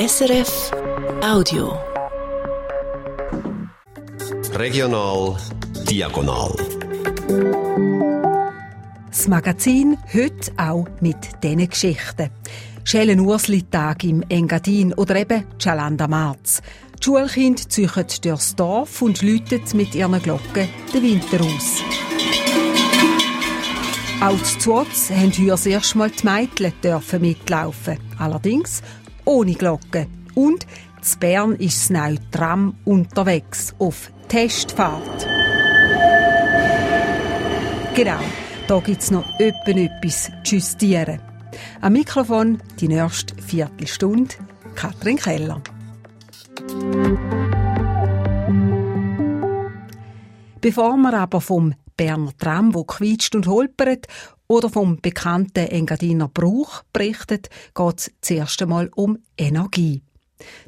SRF Audio. Regional Diagonal. Das Magazin heute auch mit diesen Geschichten. Schellen Ursli-Tag im Engadin oder eben Chalanda Marz. Die Schulkinder ziehen durchs Dorf und läuten mit ihren Glocken den Winter aus. Auch zu Zwoz haben heuer das erste Mal die Mädchen dürfen mitlaufen. Allerdings ohne Glocken. Und zu Bern ist das neue Tram unterwegs auf Testfahrt. Genau, da gibt es noch etwas zu justieren. Am Mikrofon die nächste Viertelstunde Katrin Keller. Bevor wir aber vom Berner Tram, wo quietscht und holpert, oder vom bekannten Engadiner Brauch berichtet, geht es zuerst einmal um Energie.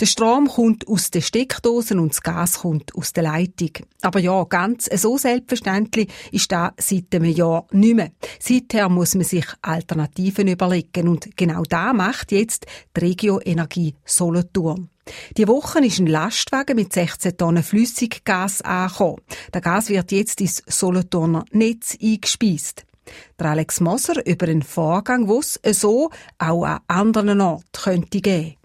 Der Strom kommt aus den Steckdosen und das Gas kommt aus der Leitung. Aber ja, ganz so selbstverständlich ist das seit einem Jahr nicht mehr. Seither muss man sich Alternativen überlegen und genau da macht jetzt die Regio Energie Solothurn. Die Woche ist ein Lastwagen mit 16 Tonnen Flüssiggas angekommen. Der Gas wird jetzt ins Solothurner Netz eingespeist. Der Alex Moser über einen Vorgang, den es so auch an anderen Orten könnte geben.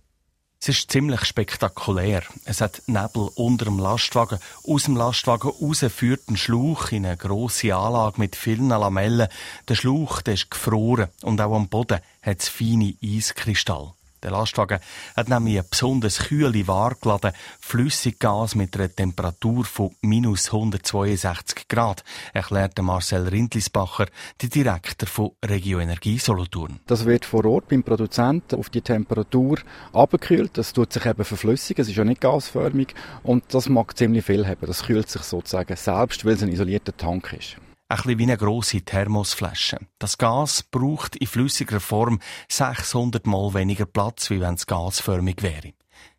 Es ist ziemlich spektakulär. Es hat Nebel unter dem Lastwagen. Aus dem Lastwagen raus führt ein Schlauch in eine grosse Anlage mit vielen Lamellen. Der Schlauch der ist gefroren und auch am Boden hat es feine Eiskristalle. Der Lastwagen hat nämlich eine besonders kühle Ware geladen, Flüssiggas mit einer Temperatur von minus 162 Grad, erklärte Marcel Rindlisbacher, der Direktor von Regio Energie Solothurn. Das wird vor Ort beim Produzenten auf die Temperatur abgekühlt. Das tut sich eben verflüssigen. Es ist ja nicht gasförmig und das mag ziemlich viel haben. Das kühlt sich sozusagen selbst, weil es ein isolierter Tank ist ein bisschen wie eine grosse Thermosflasche. Das Gas braucht in flüssiger Form 600 Mal weniger Platz, wie wenn es gasförmig wäre.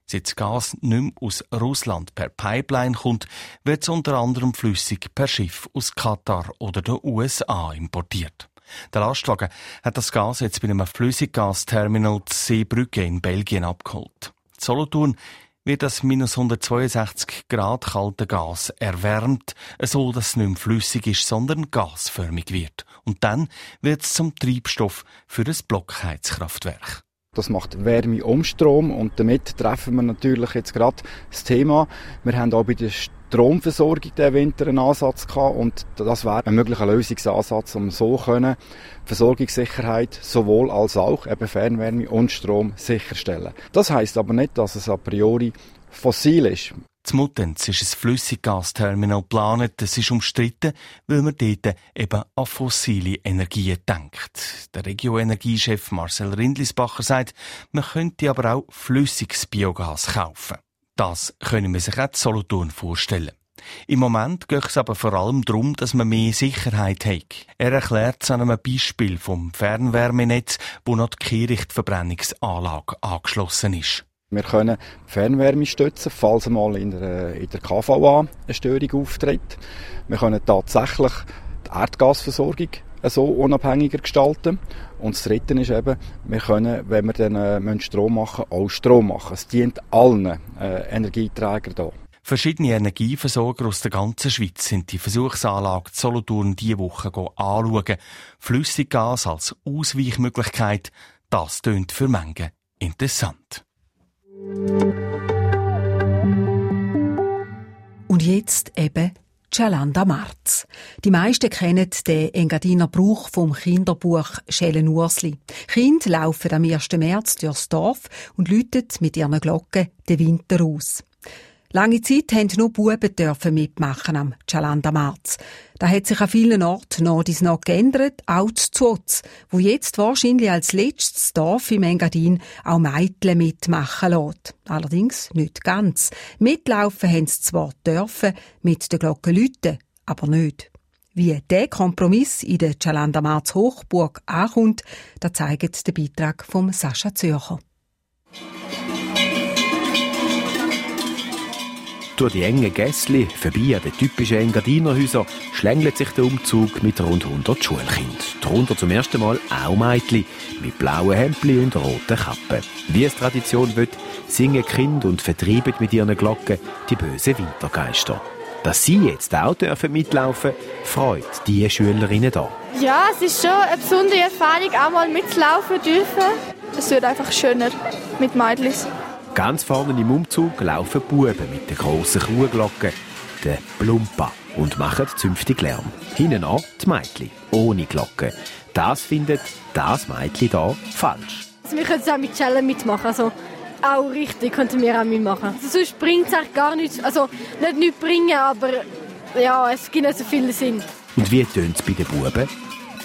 Seit das Gas nicht mehr aus Russland per Pipeline kommt, wird es unter anderem flüssig per Schiff aus Katar oder den USA importiert. Der Lastwagen hat das Gas jetzt bei einem Flüssiggasterminal Seebrücke in Belgien abgeholt. Solothurn wird das minus 162 Grad kalte Gas erwärmt, so dass es nicht mehr flüssig ist, sondern gasförmig wird. Und dann wird es zum Treibstoff für das Blockheizkraftwerk. Das macht Wärme um Strom und damit treffen wir natürlich jetzt gerade das Thema. Wir haben auch bei der Stromversorgung diesen Winter einen Ansatz gehabt und das wäre ein möglicher Lösungsansatz, um so können Versorgungssicherheit sowohl als auch eben Fernwärme und Strom sicherstellen. Das heißt aber nicht, dass es a priori fossil ist. Muttenz ist ein Flüssiggasterminal geplant. Das ist umstritten, weil man dort eben an fossile Energien denkt. Der Regioenergiechef Marcel Rindlisbacher sagt, man könnte aber auch flüssiges Biogas kaufen. Das können wir sich auch Solothurn vorstellen. Im Moment geht es aber vor allem darum, dass man mehr Sicherheit hat. Er erklärt es an einem Beispiel vom Fernwärmenetz, wo noch die Kehrichtverbrennungsanlage angeschlossen ist. Wir können Fernwärme stützen, falls einmal in der, in der KVA eine Störung auftritt. Wir können tatsächlich die Erdgasversorgung so unabhängiger gestalten. Und das Dritte ist eben, wir können, wenn wir dann äh, Strom machen, auch Strom machen. Es dient allen äh, Energieträgern hier. Verschiedene Energieversorger aus der ganzen Schweiz sind die Versuchsanlage Solothurn diese Woche anschauen. Flüssiggas als Ausweichmöglichkeit, das tönt für Mengen interessant. Und jetzt eben Cialanda Marz. Die meisten kennen den Engadiner Brauch vom Kinderbuch Schellen Ursli. Kinder laufen am 1. März durchs Dorf und läuten mit ihren Glocken den Winter aus. Lange Zeit haben nur Buben dürfen mitmachen am Chalanda Marz. Da hat sich an vielen Orten noch dies noch geändert, auch zu Zotz, wo jetzt wahrscheinlich als letztes Dorf im Engadin auch Mädchen mitmachen lässt. Allerdings nicht ganz. Mitlaufen haben sie zwar dürfen, mit den Glocken läuten, aber nicht. Wie der Kompromiss in der Chalanda Marz Hochburg ankommt, da zeigt der Beitrag von Sascha Zürcher. Durch die engen Gässli, vorbei an den typischen Engadiner Häusern, schlängelt sich der Umzug mit rund 100 Schulkindern. Darunter zum ersten Mal auch Mädchen mit blauen Hemdli und roten Kappen. Wie es Tradition wird, singen Kinder und vertreiben mit ihren Glocken die bösen Wintergeister. Dass sie jetzt auch dürfen mitlaufen freut die Schülerinnen da. Ja, es ist schon eine besondere Erfahrung, auch mal mitlaufen dürfen. Es wird einfach schöner mit Mädchen. Ganz vorne im Umzug laufen Buben mit der grossen Kuhglocke, der Plumpa, und machen zünftig Lärm. Hinten an die Mädchen, ohne Glocke. Das findet das Mädchen hier falsch. Also wir können es auch mit Schellen mitmachen. Also auch richtig könnten wir auch mitmachen. Also sonst bringt es eigentlich gar nichts. Also nicht nichts bringen, aber ja, es gibt nicht so viel Sinn. Und wie tönt es bei den Buben?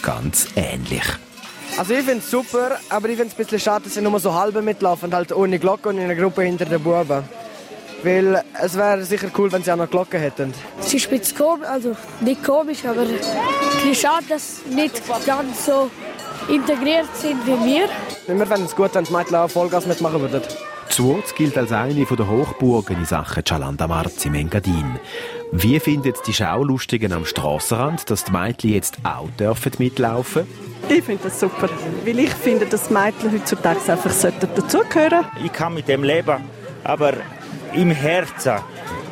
Ganz ähnlich. Also ich finde es super, aber ich finde es ein bisschen schade, dass sie nur so halbe mitlaufen, halt ohne Glocke und in einer Gruppe hinter den Buben. Weil es wäre sicher cool, wenn sie auch noch Glocke hätten. Es ist ein komisch, also nicht komisch, aber ein schade, dass sie nicht ganz so integriert sind wie wir. Wir fänden es gut, wenn die Mädchen auch Vollgas mitmachen würden. Zuoz gilt als eine der Hochburgen in Sachen Cialanda Marz im Engadin. Wie findet die Schaulustigen am Strassenrand, dass die Mädchen jetzt auch dürfen mitlaufen Ich finde das super, weil ich finde, dass die Mädchen heutzutage einfach dazugehören sollten. Ich kann mit dem leben, aber im Herzen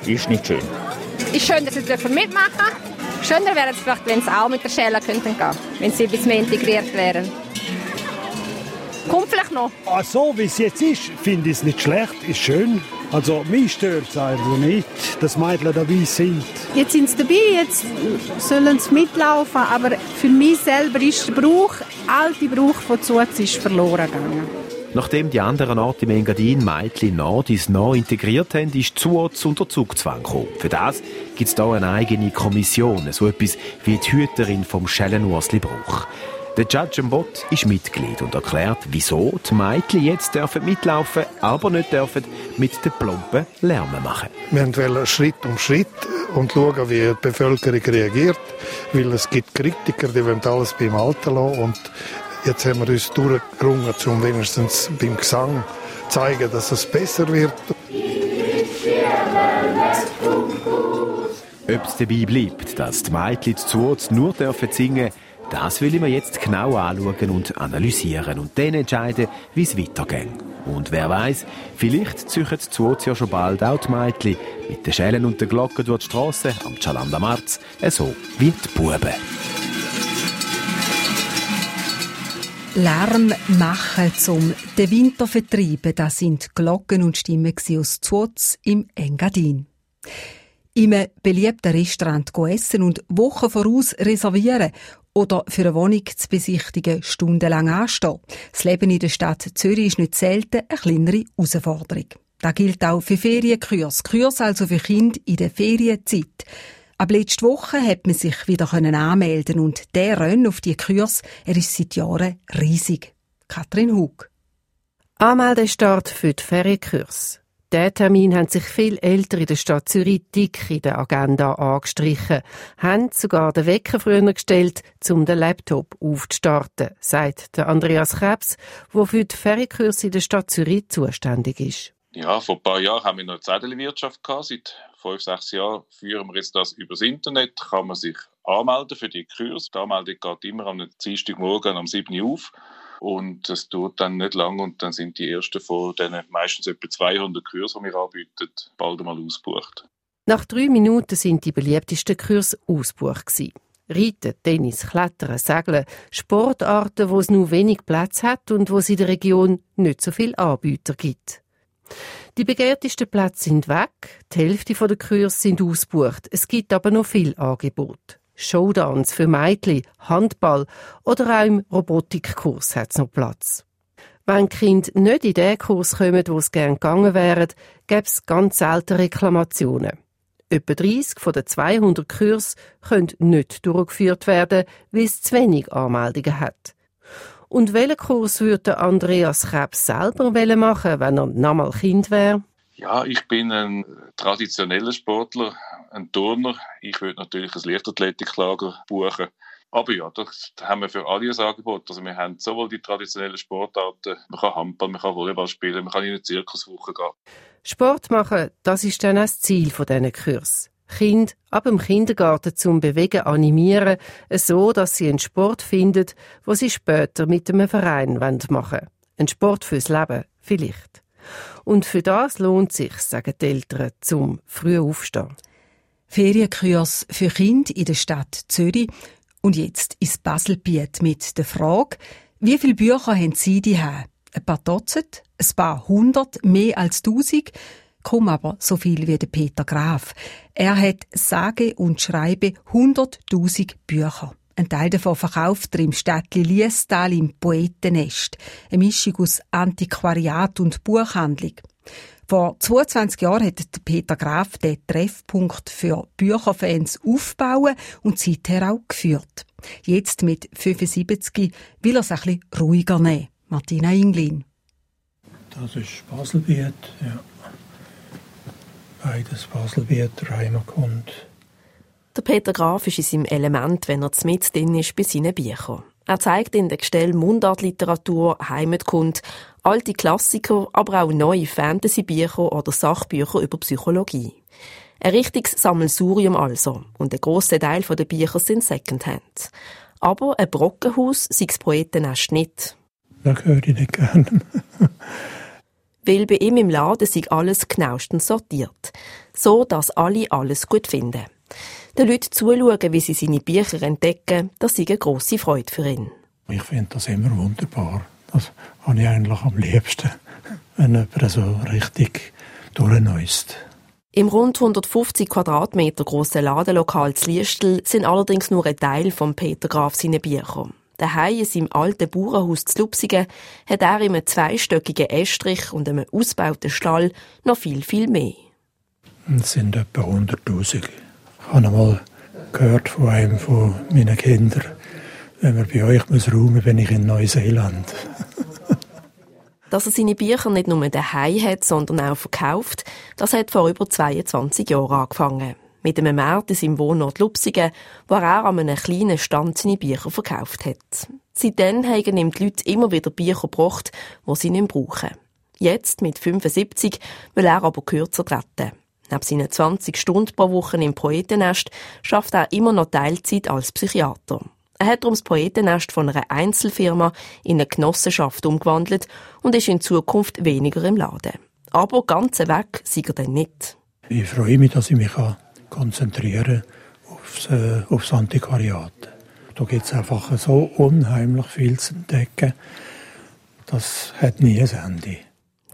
ist nicht schön. Ist schön, dass sie mitmachen dürfen. Schöner wäre es vielleicht, wenn sie auch mit der Schelle gehen könnten, wenn sie ein bisschen mehr integriert wären. Kommt vielleicht noch. Ah, so wie es jetzt ist, finde ich es nicht schlecht, ist schön. Also mich stört es einfach nicht, dass Mädchen dabei sind. Jetzt sind sie dabei, jetzt sollen sie mitlaufen, aber für mich selber ist der Brauch, alte Brauch von Zuz ist verloren gegangen. Nachdem die anderen Orte im Engadin Mädchen dies nach integriert haben, ist Zuotz unter Zugzwang gekommen. Für das gibt es hier eine eigene Kommission, so etwas wie die Hüterin vom Schellenursli Bruch. Der Judge Bot ist Mitglied und erklärt, wieso die Mädchen jetzt dürfen mitlaufen, aber nicht dürfen mit den Plumpen Lärm machen. Wir wollen Schritt um Schritt und schauen, wie die Bevölkerung reagiert, weil es gibt Kritiker, die wollen alles beim Alten lassen und jetzt haben wir uns durchgerungen, um wenigstens beim Gesang zu zeigen, dass es besser wird. Ob es dabei bleibt, dass die Mädchen zu nur dürfen singen das will ich mir jetzt genau anschauen und analysieren und dann entscheiden, wie es weitergeht. Und wer weiß, vielleicht züchen zu ja schon bald auch die Mädchen mit den Schellen und den Glocken durch die Strasse am Chalanda Marz, so wie die Buben. Lärm machen zum den Winter vertreiben, das sind Glocken und Stimmen aus Zuz im Engadin. Im beliebten Restaurant essen und Wochen voraus reservieren oder für eine Wohnung zu besichtigen stundenlang anstehen. Das Leben in der Stadt Zürich ist nicht selten eine kleinere Herausforderung. Das gilt auch für Ferienkurs. Kurs also für Kinder in der Ferienzeit. Ab letzter Woche hat man sich wieder anmelden und der Renn auf die Kurs, er ist seit Jahren riesig. Katrin Hug. Anmeldestart für die Ferienkurs. Der Termin haben sich viel Ältere in der Stadt Zürich dick in der Agenda angestrichen, haben sogar den Wecker früher gestellt, um den Laptop aufzustarten, sagt der Andreas Krebs, der für die Ferienkurse in der Stadt Zürich zuständig ist. Ja, vor ein paar Jahren haben wir noch Zettelwirtschaft gehabt. Seit fünf, sechs Jahren führen wir jetzt das übers Internet. Kann man sich anmelden für die Kurse. Die Anmeldung geht immer am Dienstagmorgen um 7 Uhr auf. Und das dauert dann nicht lang und dann sind die ersten von diesen meistens etwa 200 Kursen, die wir anbieten, bald einmal ausgebucht. Nach drei Minuten sind die beliebtesten Kurse ausgebucht. Reiten, Tennis, Klettern, Segeln, Sportarten, wo es nur wenig Platz hat und wo es in der Region nicht so viele Anbieter gibt. Die begehrtesten Plätze sind weg, die Hälfte der Kurse sind ausgebucht. Es gibt aber noch viel Angebot. Showdance für Mädchen, Handball oder auch im Robotikkurs hat es noch Platz. Wenn Kinder nicht in den Kurs kommen, wo es gerne gegangen wären, gäbe es ganz selten Reklamationen. Etwa 30 von den 200 Kursen können nicht durchgeführt werden, weil es zu wenig Anmeldungen hat. Und welchen Kurs würde Andreas Krebs selber machen, wenn er nochmal Kind wäre? Ja, ich bin ein traditioneller Sportler, ein Turner. Ich würde natürlich ein Leichtathletiklager buchen. Aber ja, das haben wir für alle ein Angebot. Also wir haben sowohl die traditionellen Sportarten, man kann Handball, man kann Volleyball spielen, man kann in eine Zirkuswoche gehen. Sport machen, das ist dann auch das Ziel dieser Kurs. Kind ab dem Kindergarten zum Bewegen animieren, so dass sie einen Sport finden, wo sie später mit einem Verein machen wollen. Ein Sport fürs Leben, vielleicht. Und für das lohnt sich, sagen die Eltern, zum früh aufstehen. Ferienkurs für Kinder in der Stadt Zürich und jetzt ins Baselbiet mit der Frage, wie viele Bücher haben Sie die Ein paar Dutzend, ein paar hundert, mehr als tausend? Kaum aber so viel wie der Peter Graf. Er hat sage und schreibe hunderttausend Bücher. Ein Teil davon verkauft er im Städtli Liestal im Poetennest. Eine Mischung aus Antiquariat und Buchhandlung. Vor 22 Jahren hat Peter Graf den Treffpunkt für Bücherfans aufgebaut und seither auch geführt. Jetzt mit 75 will er es ein bisschen ruhiger nehmen. Martina Inglin. Das ist Baselbiet, ja. Beides Baselbieter Heimatkunde. Der Peter Graf ist in seinem Element, wenn er mit drin ist bei seinen Büchern. Er zeigt in den Gestell Mundartliteratur, Heimatkunde, alte Klassiker, aber auch neue Fantasy-Bücher oder Sachbücher über Psychologie. Ein richtiges Sammelsurium also. Und ein grosser Teil der Bücher sind Secondhand. Aber ein Brockenhaus sei das Poetennest nicht. Das höre ich nicht gerne. Weil bei ihm im Laden sei alles genauestens sortiert. So, dass alle alles gut finden den Leuten zuschauen, wie sie seine Bücher entdecken, das ist eine grosse Freude für ihn. Ich finde das immer wunderbar. Das habe ich eigentlich am liebsten, wenn jemand so richtig durchnäust. Im rund 150 Quadratmeter grossen Ladenlokal zu Liestel sind allerdings nur ein Teil von Peter Graf seine Bücher. Daheim in seinem alten Bauernhaus zu Lupsigen hat er in einem zweistöckigen Estrich und einem ausgebauten Stall noch viel, viel mehr. Es sind etwa 100'000. Ich habe einmal gehört von einem von meinen Kindern, wenn man bei euch muss räumen, bin ich in Neuseeland. Dass er seine Bücher nicht nur daheim hat, sondern auch verkauft, das hat vor über 22 Jahren angefangen. Mit einem Markt in seinem Wohnort Lupsigen, wo er an einem kleinen Stand seine Bücher verkauft hat. Seitdem haben ihm die Leute immer wieder Bücher gebracht, die sie nicht brauchen. Jetzt, mit 75, will er aber kürzer treten. Neben seinen 20 Stunden pro Woche im Poetennest schafft er immer noch Teilzeit als Psychiater. Er hat darum das Poetennest von einer Einzelfirma in eine Genossenschaft umgewandelt und ist in Zukunft weniger im Laden. Aber ganz weg sei er dann nicht. Ich freue mich, dass ich mich konzentrieren kann aufs, äh, aufs Antiquariat. Da gibt es einfach so unheimlich viel zu entdecken. Das hat nie ein Ende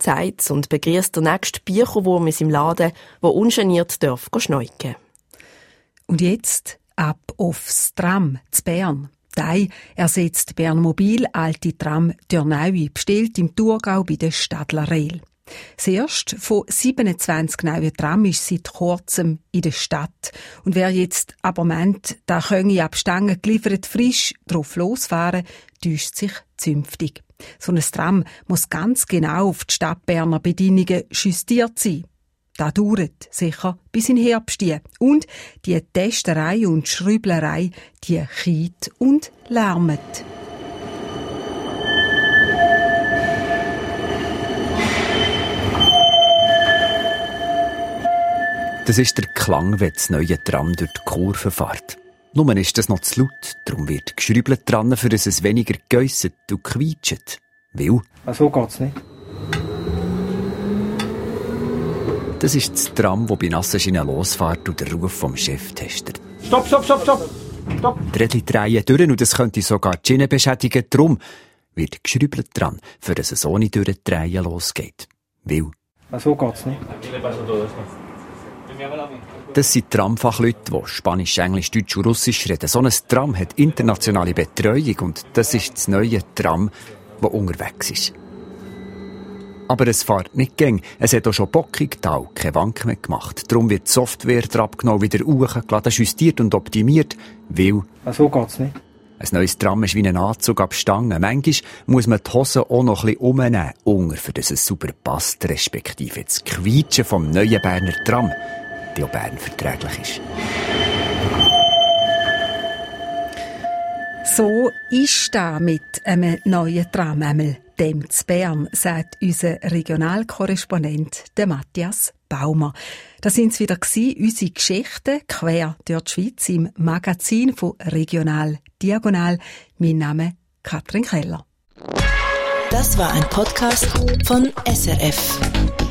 sagt und begrüßt der nächste Bücherwurm in seinem Laden, der ungeniert darf schneuken. Und jetzt ab aufs Tram zu Bern. Dei ersetzt Bernmobil alte Tram Dörnaui, bestellt im Thurgau bei der Stadler Rail. Das erste von 27 neuen Tram ist seit kurzem in der Stadt. Und wer jetzt aber meint, da könne ab Stangen geliefert frisch drauf losfahren, täuscht sich zünftig. So ein Tram muss ganz genau auf die Stadtberner Bedingungen justiert sein. Das dauert sicher bis in Herbst. Und die Testerei und Schrüblerei, die chiet und lärmet. Das ist der Klang, wenn das neue Tram durch die Kurve fährt. Nur ist das noch zu laut, darum wird geschrübelt dran, für dass es weniger geäusset und quietscht. Weil... Ah, so geht's nicht. Das ist das Tram, das bei nassen Schienen losfährt und der Ruf vom Chef testet. Stopp, stopp, stopp, stopp! Stopp! Die Rädchen drehen durch und das könnte sogar die Schiene beschädigen. Darum wird geschrübelt dran, für dass es ohne Durchdrehen losgeht. Weil... Ah, so geht's nicht. Das sind Tramfachleute, die Spanisch, Englisch, Deutsch und Russisch reden. So ein Tram hat internationale Betreuung und das ist das neue Tram, das unterwegs ist. Aber es fährt nicht gäng. Es hat auch schon bockig Tau, keine Wank mehr gemacht. Darum wird die Software drauf genommen, wieder hochgeladen, justiert und optimiert, weil... Ah, so geht's nicht. Ein neues Tram ist wie ein Anzug ab Stangen. Manchmal muss man die Hose auch noch ein bisschen umnehmen, unger, für dass es super passt, respektive das Quietschen vom neuen Berner Tram die auch Bern verträglich ist. So ist da mit einem neuen Tram einmal dem zu Bern, sagt unser Regionalkorrespondent der Matthias Baumer. Das sind wieder unsere Geschichten quer durch die Schweiz im Magazin von Regional Diagonal. Mein Name Katrin Keller. Das war ein Podcast von SRF.